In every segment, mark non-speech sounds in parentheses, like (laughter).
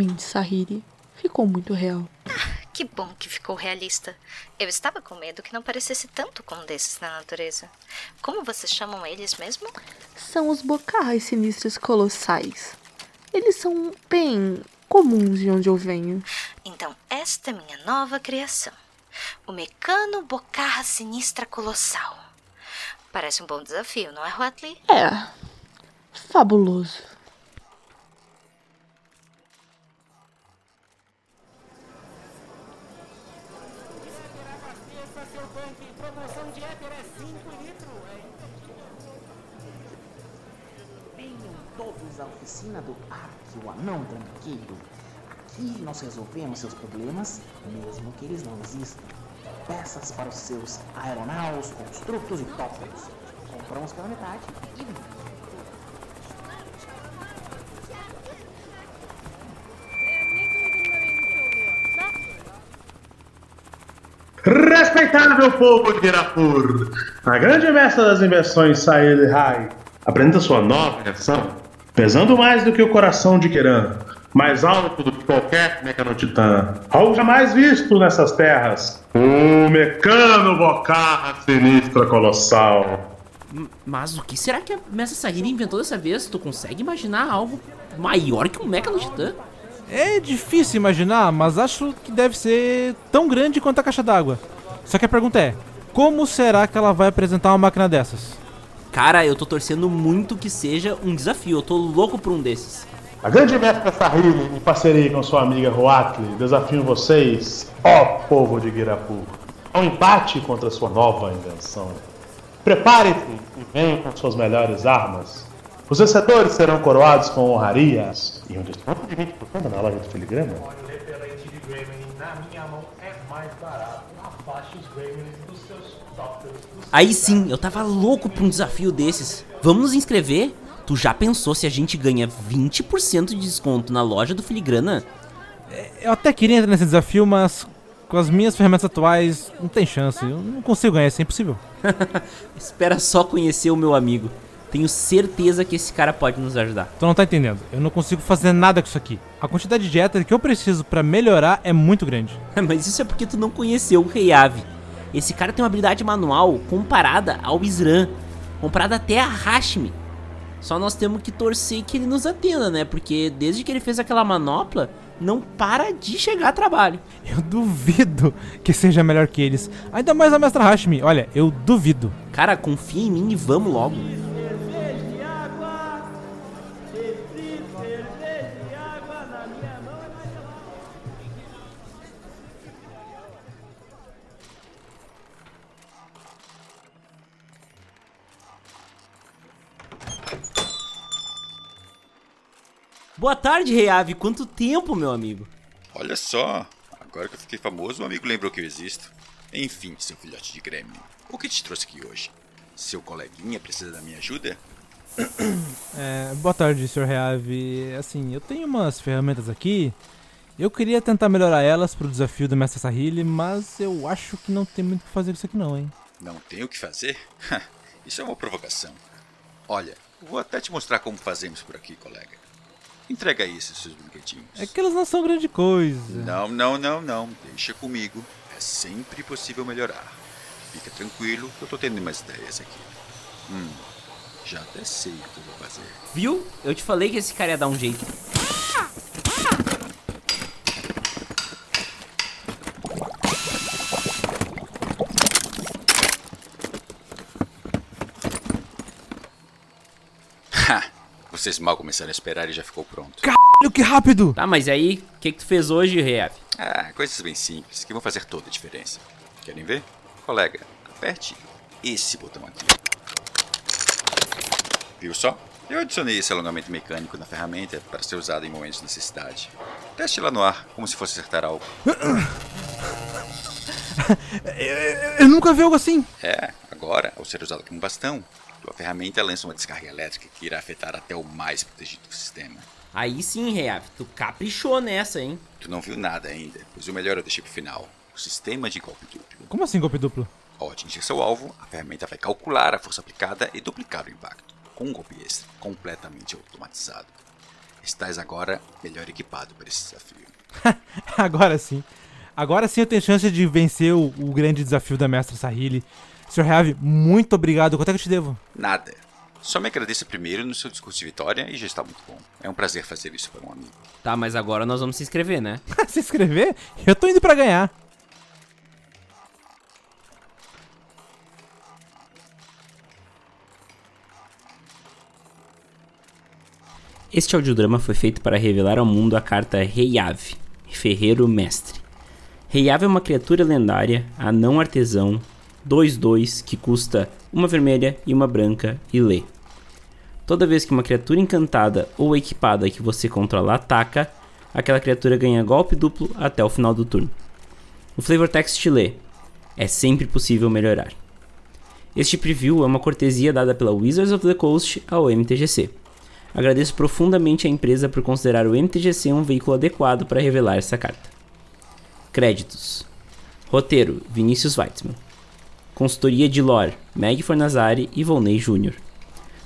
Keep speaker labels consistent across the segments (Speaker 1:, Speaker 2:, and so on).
Speaker 1: Realmente, Sahiri, ficou muito real.
Speaker 2: Que bom que ficou realista. Eu estava com medo que não parecesse tanto com um desses na natureza. Como vocês chamam eles mesmo?
Speaker 1: São os bocarras sinistros colossais. Eles são bem comuns de onde eu venho.
Speaker 2: Então, esta é minha nova criação. O Mecano Bocarra Sinistra Colossal. Parece um bom desafio, não é, Watley?
Speaker 1: É. Fabuloso.
Speaker 3: Venham todos à oficina do Arque, o anão tranqueiro. Aqui nós resolvemos seus problemas, mesmo que eles não existam. Peças para os seus aeronaus, construtos e tópicos. Compramos pela metade e
Speaker 4: Respeitável povo de Irapur, a grande mestra das invenções Sail Rai apresenta sua nova invenção, pesando mais do que o coração de Keran, mais alto do que qualquer mecanotitã, algo jamais visto nessas terras, o Mecano Bocarra Sinistra Colossal.
Speaker 5: Mas o que será que a Mestra Sahiri inventou dessa vez? Tu consegue imaginar algo maior que um Mecha no Titã?
Speaker 6: É difícil imaginar, mas acho que deve ser tão grande quanto a caixa d'água. Só que a pergunta é: como será que ela vai apresentar uma máquina dessas?
Speaker 5: Cara, eu tô torcendo muito que seja um desafio. Eu tô louco por um desses.
Speaker 4: A grande mestra Sahili, em parceria com sua amiga Huatli, desafiam vocês, ó povo de Girapur, ao empate contra sua nova invenção. Prepare-se e venham com suas melhores armas. Os vencedores serão coroados com honrarias e um desconto de 20% na loja de filigrana.
Speaker 7: O repelente de Gremlin na minha mão é mais barato. Afaste os Gremlins dos seus tópicos.
Speaker 5: Aí sim, eu tava louco por um desafio desses. Vamos nos inscrever? Tu já pensou se a gente ganha 20% de desconto na loja do Filigrana?
Speaker 6: Eu até queria entrar nesse desafio, mas com as minhas ferramentas atuais não tem chance. Eu não consigo ganhar, isso é impossível. (laughs)
Speaker 5: Espera só conhecer o meu amigo. Tenho certeza que esse cara pode nos ajudar.
Speaker 6: Tu não tá entendendo. Eu não consigo fazer nada com isso aqui. A quantidade de éter que eu preciso pra melhorar é muito grande. (laughs)
Speaker 5: Mas isso é porque tu não conheceu o Rei Ave. Esse cara tem uma habilidade manual comparada ao Isran, comparada até a Hashmi. Só nós temos que torcer que ele nos atenda, né? Porque desde que ele fez aquela manopla, não para de chegar a trabalho.
Speaker 6: Eu duvido que seja melhor que eles. Ainda mais a mestra Hashmi. Olha, eu duvido.
Speaker 5: Cara, confia em mim e vamos logo. Boa tarde, Rei Ave. Quanto tempo, meu amigo?
Speaker 8: Olha só, agora que eu fiquei famoso, um amigo lembrou que eu existo. Enfim, seu filhote de Grêmio, o que te trouxe aqui hoje? Seu coleguinha precisa da minha ajuda?
Speaker 6: É, boa tarde, Sr. Reave. Assim, eu tenho umas ferramentas aqui. Eu queria tentar melhorar elas pro desafio do Mestre Sahili, mas eu acho que não tem muito o que fazer com isso aqui não, hein?
Speaker 8: Não tem o que fazer? (laughs) Isso é uma provocação. Olha, vou até te mostrar como fazemos por aqui, colega. Entrega aí esses seus brinquedinhos.
Speaker 6: É que elas não são grande coisa.
Speaker 8: Não, não, não, não. Deixa comigo. É sempre possível melhorar. Fica tranquilo que eu tô tendo umas ideias aqui. Hum, já até sei o que eu vou fazer.
Speaker 5: Viu? Eu te falei que esse cara ia dar um jeito.
Speaker 8: Vocês mal começaram a esperar e já ficou pronto.
Speaker 6: Caralho, que rápido!
Speaker 5: Tá, mas aí, o que, que tu fez hoje, Rei Ave?
Speaker 8: Ah, coisas bem simples que vão fazer toda a diferença. Querem ver? Colega, aperte esse botão aqui. Viu só? Eu adicionei esse alongamento mecânico na ferramenta para ser usado em momentos de necessidade. Teste lá no ar, como se fosse acertar algo. (laughs)
Speaker 6: Eu nunca vi algo assim.
Speaker 8: É, agora, ao ser usado como bastão, tua ferramenta lança uma descarga elétrica que irá afetar até o mais protegido do sistema.
Speaker 5: Aí sim, Rei Ave, tu caprichou nessa, hein?
Speaker 8: Tu não viu nada ainda, pois o melhor eu deixei pro final. O sistema de golpe duplo.
Speaker 6: Como assim golpe duplo?
Speaker 8: Ao atingir seu alvo, a ferramenta vai calcular a força aplicada e duplicar o impacto, com um golpe extra completamente automatizado. Estás agora melhor equipado para esse desafio. (laughs)
Speaker 6: Agora sim. Agora sim eu tenho chance de vencer o, o grande desafio da Mestra Sahili. Sr. Heavy, muito obrigado. Quanto é que eu te devo?
Speaker 8: Nada. Só me agradeça primeiro no seu discurso de vitória e já está muito bom. É um prazer fazer isso para um amigo.
Speaker 5: Tá, mas agora nós vamos se inscrever, né? (laughs)
Speaker 6: Se inscrever? Eu tô indo pra ganhar.
Speaker 5: Este audiodrama foi feito para revelar ao mundo a carta Reiave, Ferreiro Mestre. Reiave é uma criatura lendária, anão artesão, 2-2, que custa uma vermelha e uma branca e lê. Toda vez que uma criatura encantada ou equipada que você controla ataca, aquela criatura ganha golpe duplo até o final do turno. O flavor text lê: É sempre possível melhorar. Este preview é uma cortesia dada pela Wizards of the Coast ao MTGC. Agradeço profundamente à empresa por considerar o MTGC um veículo adequado para revelar essa carta. Créditos: Roteiro: Vinícius Weitzman. Consultoria de lore: Meg Fornazari e Volney Jr.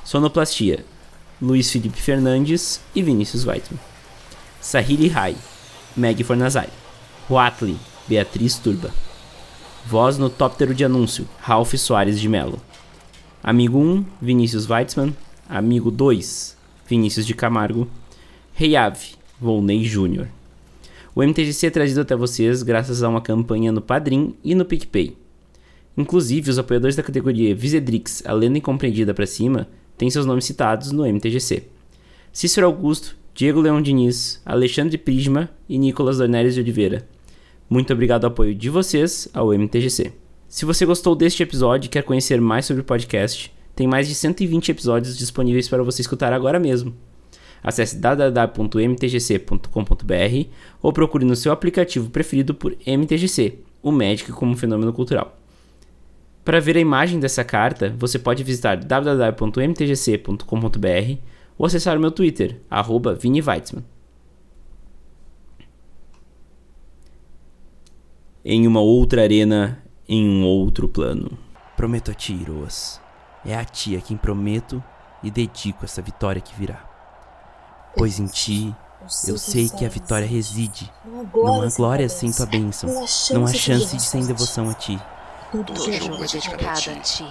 Speaker 5: Sonoplastia: Luiz Felipe Fernandes e Vinícius Weitzman. Sahili Rai: Meg Fornazari. Huatli: Beatriz Turba. Voz no tóptero de anúncio: Ralph Soares de Mello. Amigo 1: Vinícius Weitzman. Amigo 2: Vinícius de Camargo. Reiave: Volney Jr. O MTGC é trazido até vocês graças a uma campanha no Padrim e no PicPay. Inclusive, os apoiadores da categoria Visedrix, a lenda incompreendida para cima, têm seus nomes citados no MTGC. Cícero Augusto, Diego Leão Diniz, Alexandre Prisma e Nicolas Dornelles de Oliveira. Muito obrigado ao apoio de vocês ao MTGC. Se você gostou deste episódio e quer conhecer mais sobre o podcast, tem mais de 120 episódios disponíveis para você escutar agora mesmo. Acesse www.mtgc.com.br ou procure no seu aplicativo preferido por MTGC, o Magic como fenômeno cultural. Para ver a imagem dessa carta, você pode visitar www.mtgc.com.br ou acessar o meu Twitter, arroba Vini Weitzman. Em uma outra arena, em um outro plano. Prometo a ti, Iroas. É a ti a quem prometo e dedico essa vitória que virá. Pois em ti eu sei que a vitória reside. Não há glória sem tua bênção. Não há chance de sem devoção a ti.
Speaker 2: Todo jogo é dedicado a ti,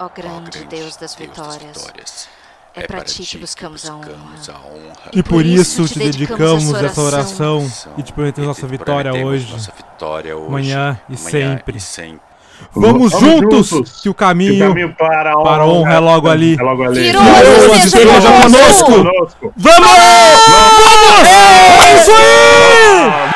Speaker 2: ó grande Deus das vitórias. É para ti que buscamos a honra.
Speaker 6: E por isso te dedicamos essa oração e te prometemos nossa vitória hoje,
Speaker 8: Nossa vitória hoje,
Speaker 6: amanhã e sempre.
Speaker 8: e.
Speaker 6: Vamos,
Speaker 4: Vamos
Speaker 6: juntos,
Speaker 4: juntos,
Speaker 6: que o caminho,
Speaker 4: Que o caminho para a honra,
Speaker 6: para a honra é logo ali.
Speaker 4: É logo ali.
Speaker 2: Virou
Speaker 6: Deus
Speaker 2: esteja
Speaker 6: esteja
Speaker 2: conosco.
Speaker 6: conosco.
Speaker 4: Conosco.
Speaker 6: Vamos! Vamos! É isso aí!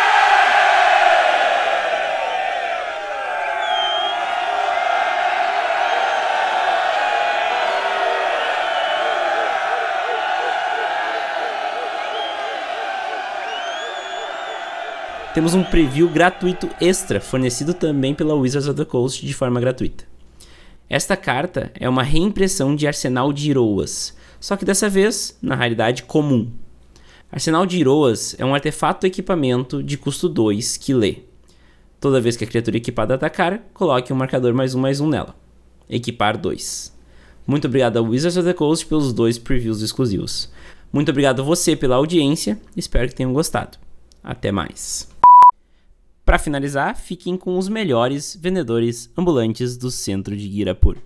Speaker 5: Temos um preview gratuito extra, fornecido também pela Wizards of the Coast de forma gratuita. Esta carta é uma reimpressão de Arsenal de Iroas, só que dessa vez na raridade comum. Arsenal de Iroas é um artefato equipamento de custo 2 que lê. Toda vez que a criatura equipada atacar, coloque um marcador mais um mais um nela. Equipar 2. Muito obrigado a Wizards of the Coast pelos dois previews exclusivos. Muito obrigado a você pela audiência, espero que tenham gostado. Até mais. Para finalizar, fiquem com os melhores vendedores ambulantes do centro de Girapur.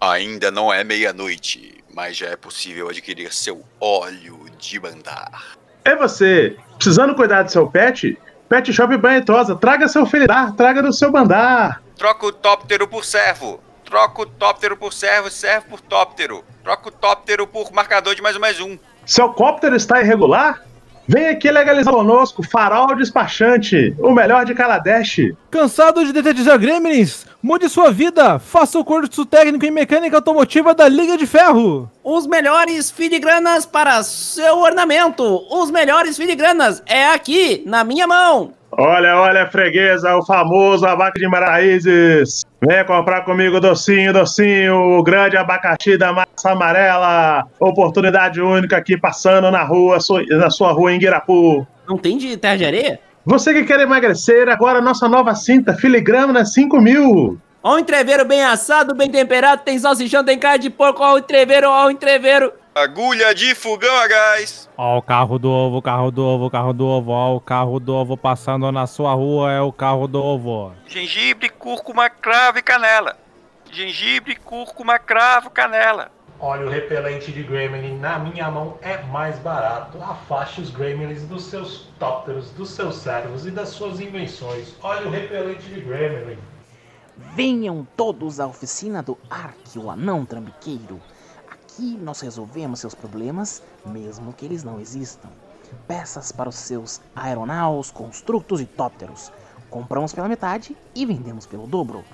Speaker 8: Ainda não é meia-noite, mas já é possível adquirir seu óleo de mandar.
Speaker 4: É você, precisando cuidar do seu pet? Pet Shop Banhetosa, traga seu felidar, traga do seu bandar.
Speaker 8: Troca o tóptero por servo. Troca o tóptero por servo, servo por tóptero. Troca o tóptero por marcador de mais um mais um.
Speaker 4: Seu cóptero está irregular? Vem aqui legalizar conosco, Farol Despachante, o melhor de Kaladesh.
Speaker 6: Cansado de detetizar gremlins? Mude sua vida! Faça o curso técnico em mecânica automotiva da Liga de Ferro!
Speaker 5: Os melhores filigranas para seu ornamento. Os melhores filigranas é aqui, na minha mão.
Speaker 4: Olha, olha, freguesa, o famoso abaca de Maraízes. Venha comprar comigo docinho, docinho, o grande abacaxi da massa amarela. Oportunidade única aqui passando na rua, na sua rua em Guirapu.
Speaker 5: Não tem de terra de areia?
Speaker 4: Você que quer emagrecer, agora nossa nova cinta, filigrana 5 mil.
Speaker 5: Ó, um entreveiro bem assado, bem temperado, tem salsichão, tem carne de porco, ó, o entreveiro, ó, o entreveiro.
Speaker 8: Agulha de fogão a gás.
Speaker 6: Ó o carro do ovo, carro do ovo, carro do ovo, ó o carro do ovo passando na sua rua, é o carro do ovo.
Speaker 8: Gengibre, cúrcuma, cravo e canela. Gengibre, cúrcuma, cravo, canela.
Speaker 7: Óleo repelente de Gremlin na minha mão é mais barato. Afaste os Gremlins dos seus tópteros, dos seus servos e das suas invenções. Óleo repelente de Gremlin.
Speaker 3: Venham todos à oficina do Ark, o anão trambiqueiro. Aqui nós resolvemos seus problemas, mesmo que eles não existam. Peças para os seus aeronaus, construtos e tópteros. Compramos pela metade e vendemos pelo dobro.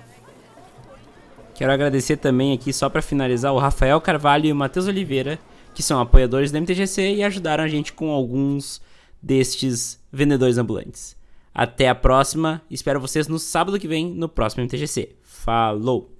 Speaker 5: Quero agradecer também aqui, só para finalizar, o Rafael Carvalho e o Matheus Oliveira, que são apoiadores da MTGC e ajudaram a gente com alguns destes vendedores ambulantes. Até a próxima, espero vocês no sábado que vem no próximo MTGC. Falou!